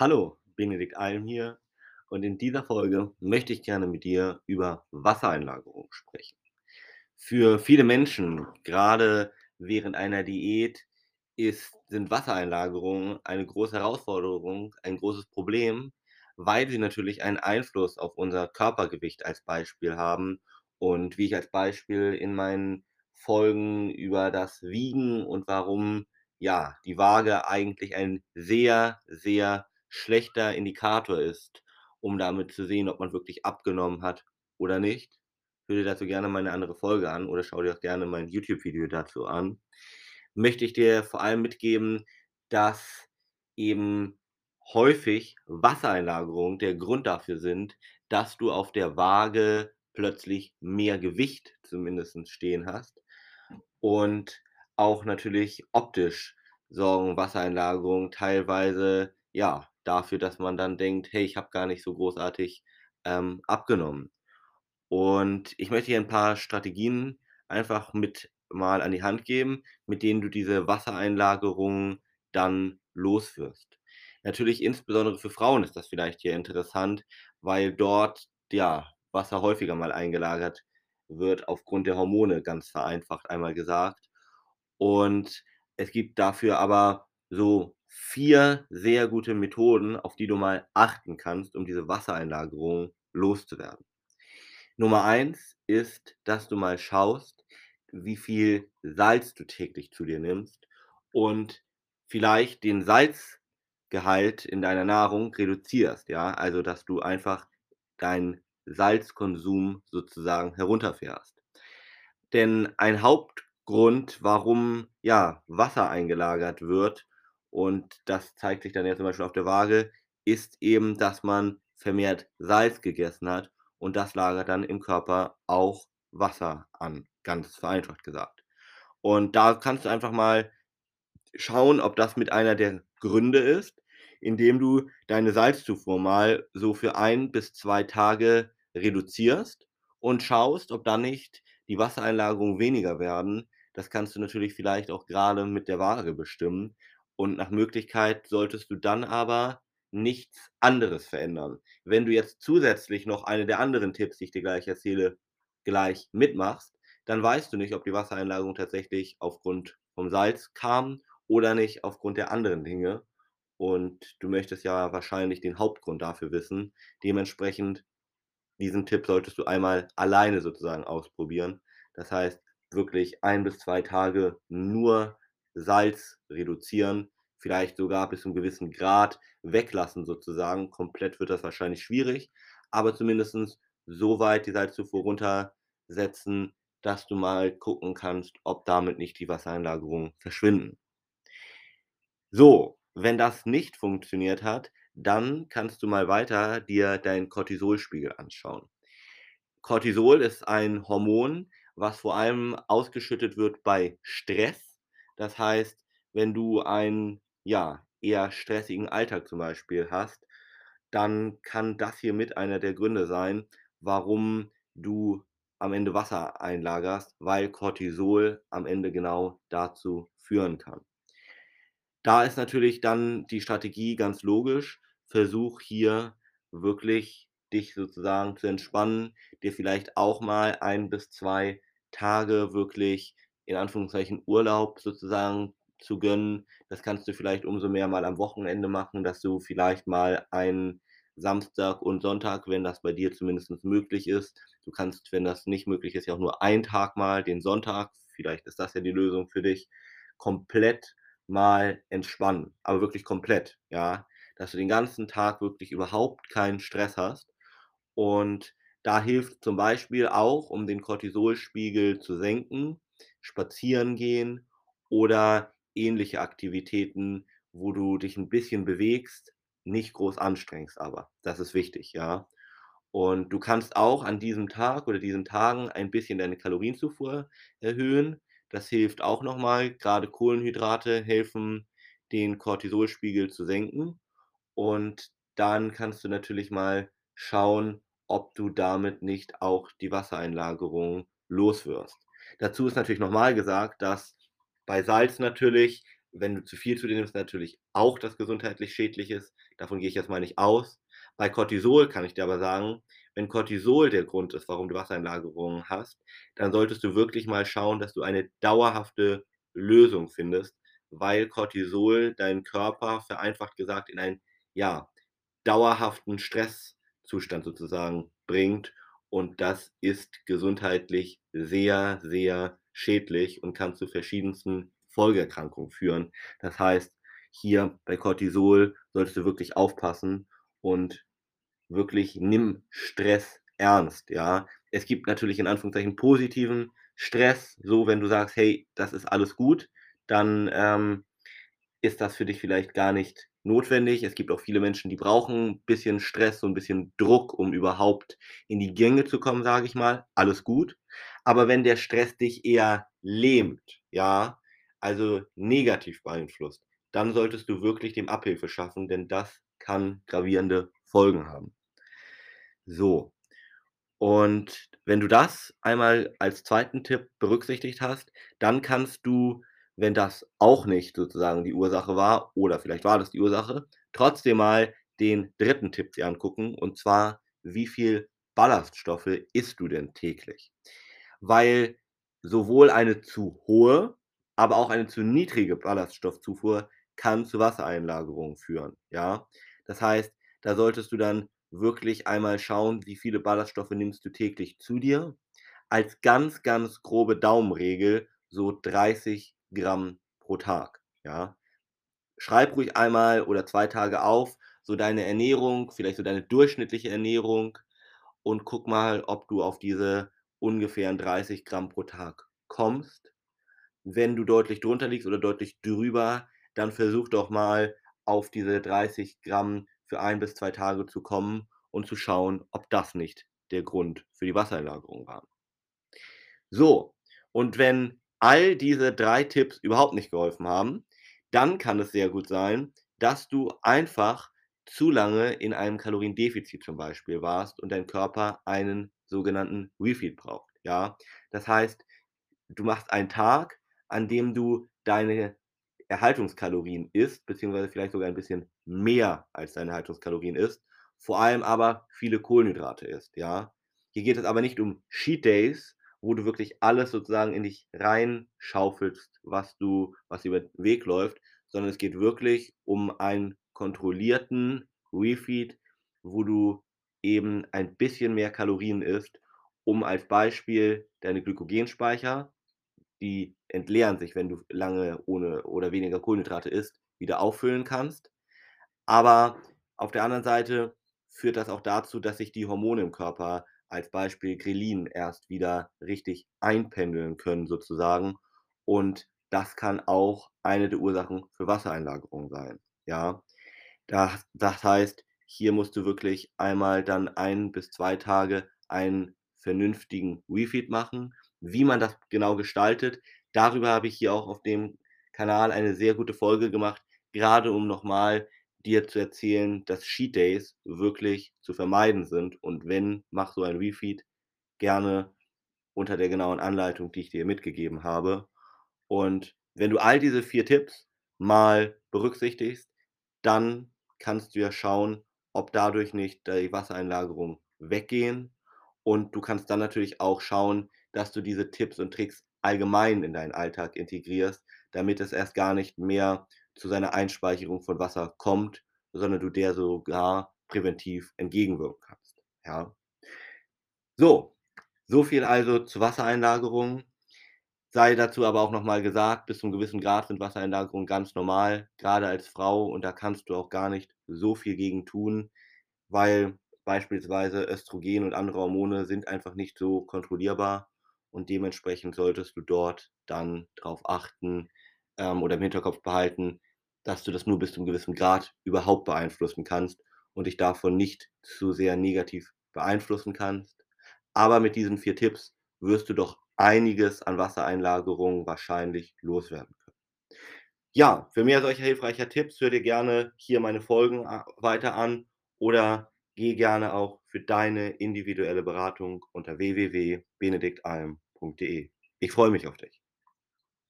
Hallo, Benedikt Alm hier und in dieser Folge möchte ich gerne mit dir über Wassereinlagerung sprechen. Für viele Menschen, gerade während einer Diät, ist, sind Wassereinlagerungen eine große Herausforderung, ein großes Problem, weil sie natürlich einen Einfluss auf unser Körpergewicht als Beispiel haben und wie ich als Beispiel in meinen Folgen über das Wiegen und warum ja die Waage eigentlich ein sehr, sehr schlechter Indikator ist, um damit zu sehen, ob man wirklich abgenommen hat oder nicht. Hör dir dazu gerne meine andere Folge an oder schau dir auch gerne mein YouTube-Video dazu an. Möchte ich dir vor allem mitgeben, dass eben häufig Wassereinlagerungen der Grund dafür sind, dass du auf der Waage plötzlich mehr Gewicht zumindest stehen hast. Und auch natürlich optisch sorgen Wassereinlagerungen teilweise ja dafür, dass man dann denkt: „Hey, ich habe gar nicht so großartig, ähm, abgenommen.“ Und ich möchte dir ein paar Strategien einfach mit mal an die Hand geben, mit denen du diese Wassereinlagerungen dann loswirst. Natürlich insbesondere für Frauen ist das vielleicht hier interessant, weil dort, ja, Wasser häufiger mal eingelagert wird aufgrund der Hormone, ganz vereinfacht einmal gesagt. Und es gibt dafür aber so 4 sehr gute Methoden, auf die du mal achten kannst, um diese Wassereinlagerung loszuwerden. Nummer 1 ist, dass du mal schaust, wie viel Salz du täglich zu dir nimmst und vielleicht den Salzgehalt in deiner Nahrung reduzierst, ja? Also, dass du einfach deinen Salzkonsum sozusagen herunterfährst. Denn ein Hauptgrund, warum, ja, Wasser eingelagert wird, und das zeigt sich dann ja zum Beispiel auf der Waage, ist eben, dass man vermehrt Salz gegessen hat und das lagert dann im Körper auch Wasser an, ganz vereinfacht gesagt. Und da kannst du einfach mal schauen, ob das mit einer der Gründe ist, indem du deine Salzzufuhr mal so für 1 bis 2 Tage reduzierst und schaust, ob dann nicht die Wassereinlagerungen weniger werden. Das kannst du natürlich vielleicht auch grade mit der Waage bestimmen und nach Möglichkeit solltest du dann aber nichts anderes verändern. Wenn du jetzt zusätzlich noch eine der anderen Tipps, die ich dir gleich erzähle, gleich mitmachst, dann weißt du nicht, ob die Wassereinlagerung tatsächlich aufgrund vom Salz kam oder nicht aufgrund der anderen Dinge. Und du möchtest ja wahrscheinlich den Hauptgrund dafür wissen. Dementsprechend, diesen Tipp solltest du einmal alleine sozusagen ausprobieren. Das heißt, wirklich 1 bis 2 Tage nur Salz reduzieren, vielleicht sogar bis zu 'nem gewissen Grad weglassen sozusagen. Komplett wird das wahrscheinlich schwierig, aber zumindest so weit die Salzzufuhr runtersetzen, dass du mal gucken kannst, ob damit nicht die Wassereinlagerungen verschwinden. So, wenn das nicht funktioniert hat, dann kannst du mal weiter dir deinen Cortisolspiegel anschauen. Cortisol ist ein Hormon, was vor allem ausgeschüttet wird bei Stress. Das heißt, wenn du einen, ja, eher stressigen Alltag zum Beispiel hast, dann kann das hier mit einer der Gründe sein, warum du am Ende Wasser einlagerst, weil Cortisol am Ende genau dazu führen kann. Da ist natürlich dann die Strategie ganz logisch. Versuch hier wirklich, dich sozusagen zu entspannen, dir vielleicht auch mal 1 bis 2 Tage wirklich in Anführungszeichen Urlaub sozusagen zu gönnen. Das kannst du vielleicht umso mehr mal am Wochenende machen, dass du vielleicht mal einen Samstag und Sonntag, wenn das bei dir zumindest möglich ist du kannst, wenn das nicht möglich ist, ja auch nur einen Tag mal, den Sonntag, vielleicht ist das ja die Lösung für dich, komplett mal entspannen, aber wirklich komplett, ja? Dass du den ganzen Tag wirklich überhaupt keinen Stress hast. Und da hilft zum Beispiel auch, um den Cortisolspiegel zu senken, spazieren gehen oder ähnliche Aktivitäten, wo du dich 'n bisschen bewegst, nicht groß anstrengst aber. Das ist wichtig, ja? Und du kannst auch an diesem Tag oder diesen Tagen ein bisschen deine Kalorienzufuhr erhöhen. Das hilft auch noch mal. Grade Kohlenhydrate helfen, den Cortisolspiegel zu senken. Und dann kannst du natürlich mal schauen, ob du damit nicht auch die Wassereinlagerung los wirst. Dazu ist natürlich noch mal gesagt, dass bei Salz natürlich wenn du zu viel zu dir nimmst, natürlich auch das gesundheitlich schädlich ist. Davon gehe ich jetzt mal nicht aus. Bei Cortisol kann ich dir aber sagen, wenn Cortisol der Grund ist, warum du Wassereinlagerungen hast, dann solltest du wirklich mal schauen, dass du eine dauerhafte Lösung findest, weil Cortisol deinen Körper vereinfacht gesagt in einen ja, dauerhaften Stresszustand sozusagen bringt und das ist gesundheitlich sehr, sehr schädlich und kann zu verschiedensten Folgeerkrankungen führen. Das heißt, hier bei Cortisol solltest du wirklich aufpassen und wirklich nimm Stress ernst, ja. Es gibt natürlich in Anführungszeichen positiven Stress, so wenn du sagst, hey, das ist alles gut, dann ähm, ist das für dich vielleicht gar nicht notwendig. Es gibt auch viele Menschen, die brauchen ein bisschen Stress, so ein bisschen Druck, um überhaupt in die Gänge zu kommen, sage ich mal. Alles gut. Aber wenn der Stress dich eher lähmt, ja, also negativ beeinflusst, dann solltest du wirklich dem Abhilfe schaffen, denn das kann gravierende Folgen haben. So. Und wenn du das einmal als zweiten Tipp berücksichtigt hast, dann kannst du wenn das auch nicht sozusagen die Ursache war oder vielleicht war das die Ursache, trotzdem mal den dritten Tipp dir angucken und zwar, wie viel Ballaststoffe isst du denn täglich? Weil sowohl eine zu hohe, aber auch eine zu niedrige Ballaststoffzufuhr kann zu Wassereinlagerungen führen, ja? Das heißt, da solltest du dann wirklich einmal schauen, wie viele Ballaststoffe nimmst du täglich zu dir. Als ganz, ganz grobe Daumenregel so 30 Gramm pro Tag, ja. Schreib ruhig einmal oder zwei Tage auf, so deine Ernährung, vielleicht so deine durchschnittliche Ernährung und guck mal, ob du auf diese ungefähren 30 Gramm pro Tag kommst. Wenn du deutlich drunter liegst oder deutlich drüber, dann versuch doch mal auf diese 30 Gramm für ein bis zwei Tage zu kommen und zu schauen, ob das nicht der Grund für die Wassereinlagerung war. So, und wenn all diese drei Tipps überhaupt nicht geholfen haben, dann kann es sehr gut sein, dass du einfach zu lange in einem Kaloriendefizit zum Beispiel warst und dein Körper einen sogenannten Refeed braucht. Ja, das heißt, du machst einen Tag, an dem du deine Erhaltungskalorien isst, beziehungsweise vielleicht sogar ein bisschen mehr als deine Erhaltungskalorien isst, vor allem aber viele Kohlenhydrate isst. Ja, hier geht es aber nicht um Cheat Days, wo du wirklich alles sozusagen in dich reinschaufelst, was du was über den Weg läuft, sondern es geht wirklich um einen kontrollierten Refeed, wo du eben ein bisschen mehr Kalorien isst, um als Beispiel deine Glykogenspeicher, die entleeren sich, wenn du lange ohne oder weniger Kohlenhydrate isst, wieder auffüllen kannst. Aber auf der anderen Seite führt das auch dazu, dass sich die Hormone im Körper als Beispiel Grelin erst wieder richtig einpendeln können sozusagen. Und das kann auch eine der Ursachen für Wassereinlagerung sein. Ja, das, das heißt, hier musst du wirklich einmal dann ein bis zwei Tage einen vernünftigen Refeed machen. Wie man das genau gestaltet, darüber habe ich hier auch auf dem Kanal eine sehr gute Folge gemacht, gerade um nochmal dir zu erzählen, dass Cheat Days wirklich zu vermeiden sind. Und wenn, mach so ein Refeed gerne unter der genauen Anleitung, die ich dir mitgegeben habe. Und wenn du all diese vier Tipps mal berücksichtigst, dann kannst du ja schauen, ob dadurch nicht die Wassereinlagerung weggehen. Und du kannst dann natürlich auch schauen, dass du diese Tipps und Tricks allgemein in deinen Alltag integrierst, damit es erst gar nicht mehr zu seiner Einspeicherung von Wasser kommt, sondern du der sogar präventiv entgegenwirken kannst. Ja. So, so viel also zur Wassereinlagerung. Sei dazu aber auch nochmal gesagt, bis zu einem gewissen Grad sind Wassereinlagerungen ganz normal, gerade als Frau, und da kannst du auch gar nicht so viel gegen tun, weil beispielsweise Östrogen und andere Hormone sind einfach nicht so kontrollierbar und dementsprechend solltest du dort dann darauf achten ähm, oder im Hinterkopf behalten, dass du das nur bis zu einem gewissen Grad überhaupt beeinflussen kannst und dich davon nicht zu sehr negativ beeinflussen kannst. Aber mit diesen vier Tipps wirst du doch einiges an Wassereinlagerungen wahrscheinlich loswerden können. Ja, für mehr solcher hilfreicher Tipps hör dir gerne hier meine Folgen äh, weiter an oder geh gerne auch für deine individuelle Beratung unter www.benediktalm.de. Ich freue mich auf dich.